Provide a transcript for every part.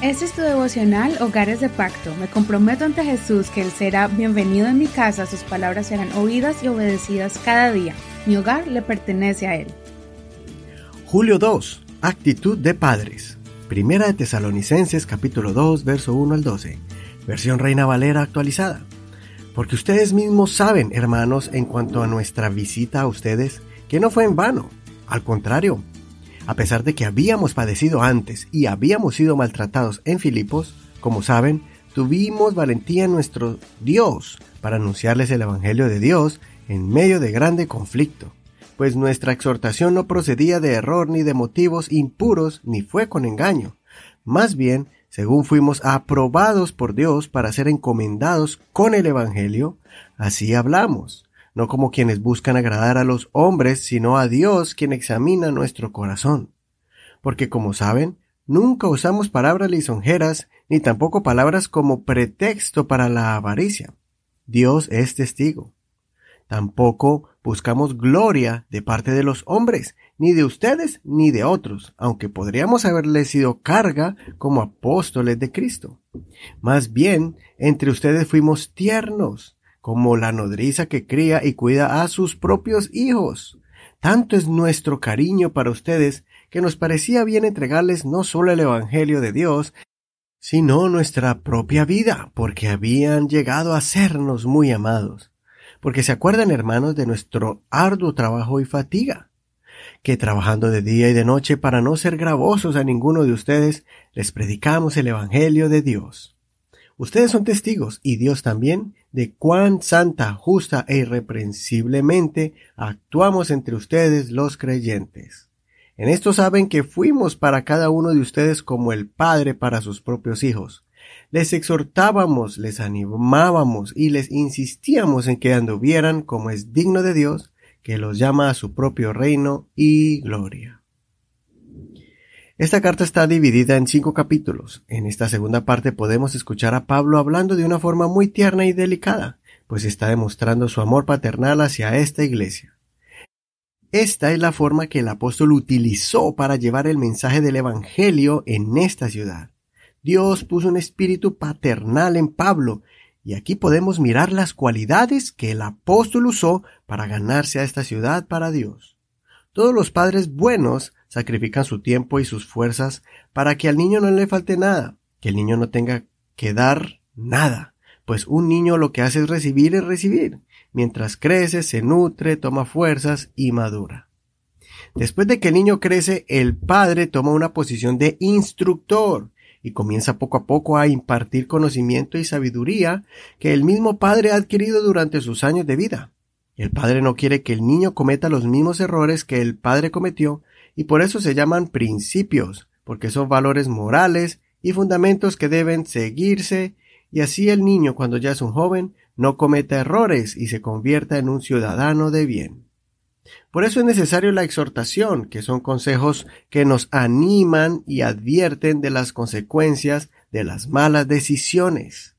Este es tu devocional Hogares de Pacto. Me comprometo ante Jesús que Él será bienvenido en mi casa, sus palabras serán oídas y obedecidas cada día. Mi hogar le pertenece a Él. Julio 2. Actitud de padres. Primera de Tesalonicenses capítulo 2, verso 1 al 12. Versión Reina Valera actualizada. Porque ustedes mismos saben, hermanos, en cuanto a nuestra visita a ustedes, que no fue en vano. Al contrario, a pesar de que habíamos padecido antes y habíamos sido maltratados en Filipos, como saben, tuvimos valentía en nuestro Dios para anunciarles el Evangelio de Dios en medio de grande conflicto, pues nuestra exhortación no procedía de error ni de motivos impuros ni fue con engaño. Más bien, según fuimos aprobados por Dios para ser encomendados con el Evangelio, así hablamos no como quienes buscan agradar a los hombres, sino a Dios quien examina nuestro corazón. Porque como saben, nunca usamos palabras lisonjeras, ni tampoco palabras como pretexto para la avaricia. Dios es testigo. Tampoco buscamos gloria de parte de los hombres, ni de ustedes ni de otros, aunque podríamos haberles sido carga como apóstoles de Cristo. Más bien, entre ustedes fuimos tiernos, como la nodriza que cría y cuida a sus propios hijos. Tanto es nuestro cariño para ustedes que nos parecía bien entregarles no solo el Evangelio de Dios, sino nuestra propia vida, porque habían llegado a sernos muy amados. Porque se acuerdan, hermanos, de nuestro arduo trabajo y fatiga, que trabajando de día y de noche para no ser gravosos a ninguno de ustedes, les predicamos el Evangelio de Dios. Ustedes son testigos, y Dios también, de cuán santa, justa e irreprensiblemente actuamos entre ustedes los creyentes. En esto saben que fuimos para cada uno de ustedes como el Padre para sus propios hijos. Les exhortábamos, les animábamos y les insistíamos en que anduvieran como es digno de Dios, que los llama a su propio reino y gloria. Esta carta está dividida en cinco capítulos. En esta segunda parte podemos escuchar a Pablo hablando de una forma muy tierna y delicada, pues está demostrando su amor paternal hacia esta iglesia. Esta es la forma que el apóstol utilizó para llevar el mensaje del Evangelio en esta ciudad. Dios puso un espíritu paternal en Pablo, y aquí podemos mirar las cualidades que el apóstol usó para ganarse a esta ciudad para Dios. Todos los padres buenos sacrifican su tiempo y sus fuerzas para que al niño no le falte nada, que el niño no tenga que dar nada, pues un niño lo que hace es recibir y recibir, mientras crece, se nutre, toma fuerzas y madura. Después de que el niño crece, el padre toma una posición de instructor y comienza poco a poco a impartir conocimiento y sabiduría que el mismo padre ha adquirido durante sus años de vida. El padre no quiere que el niño cometa los mismos errores que el padre cometió y por eso se llaman principios, porque son valores morales y fundamentos que deben seguirse y así el niño cuando ya es un joven no cometa errores y se convierta en un ciudadano de bien. Por eso es necesario la exhortación, que son consejos que nos animan y advierten de las consecuencias de las malas decisiones.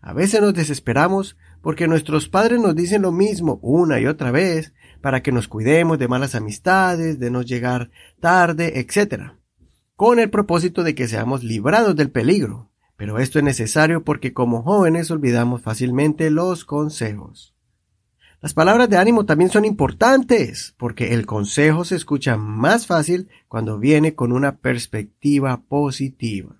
A veces nos desesperamos porque nuestros padres nos dicen lo mismo una y otra vez, para que nos cuidemos de malas amistades, de no llegar tarde, etc. Con el propósito de que seamos librados del peligro. Pero esto es necesario porque como jóvenes olvidamos fácilmente los consejos. Las palabras de ánimo también son importantes, porque el consejo se escucha más fácil cuando viene con una perspectiva positiva.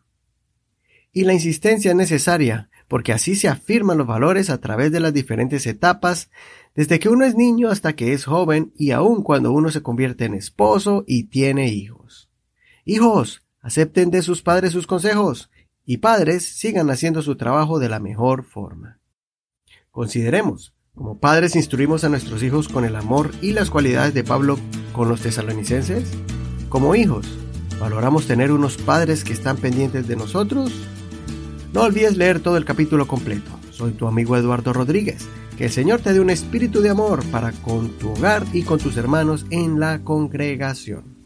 Y la insistencia es necesaria, porque así se afirman los valores a través de las diferentes etapas desde que uno es niño hasta que es joven y aun cuando uno se convierte en esposo y tiene hijos. Hijos, acepten de sus padres sus consejos y padres sigan haciendo su trabajo de la mejor forma. Consideremos, como padres instruimos a nuestros hijos con el amor y las cualidades de Pablo con los tesalonicenses. Como hijos, valoramos tener unos padres que están pendientes de nosotros. No olvides leer todo el capítulo completo. Soy tu amigo Eduardo Rodríguez. Que el Señor te dé un espíritu de amor para con tu hogar y con tus hermanos en la congregación.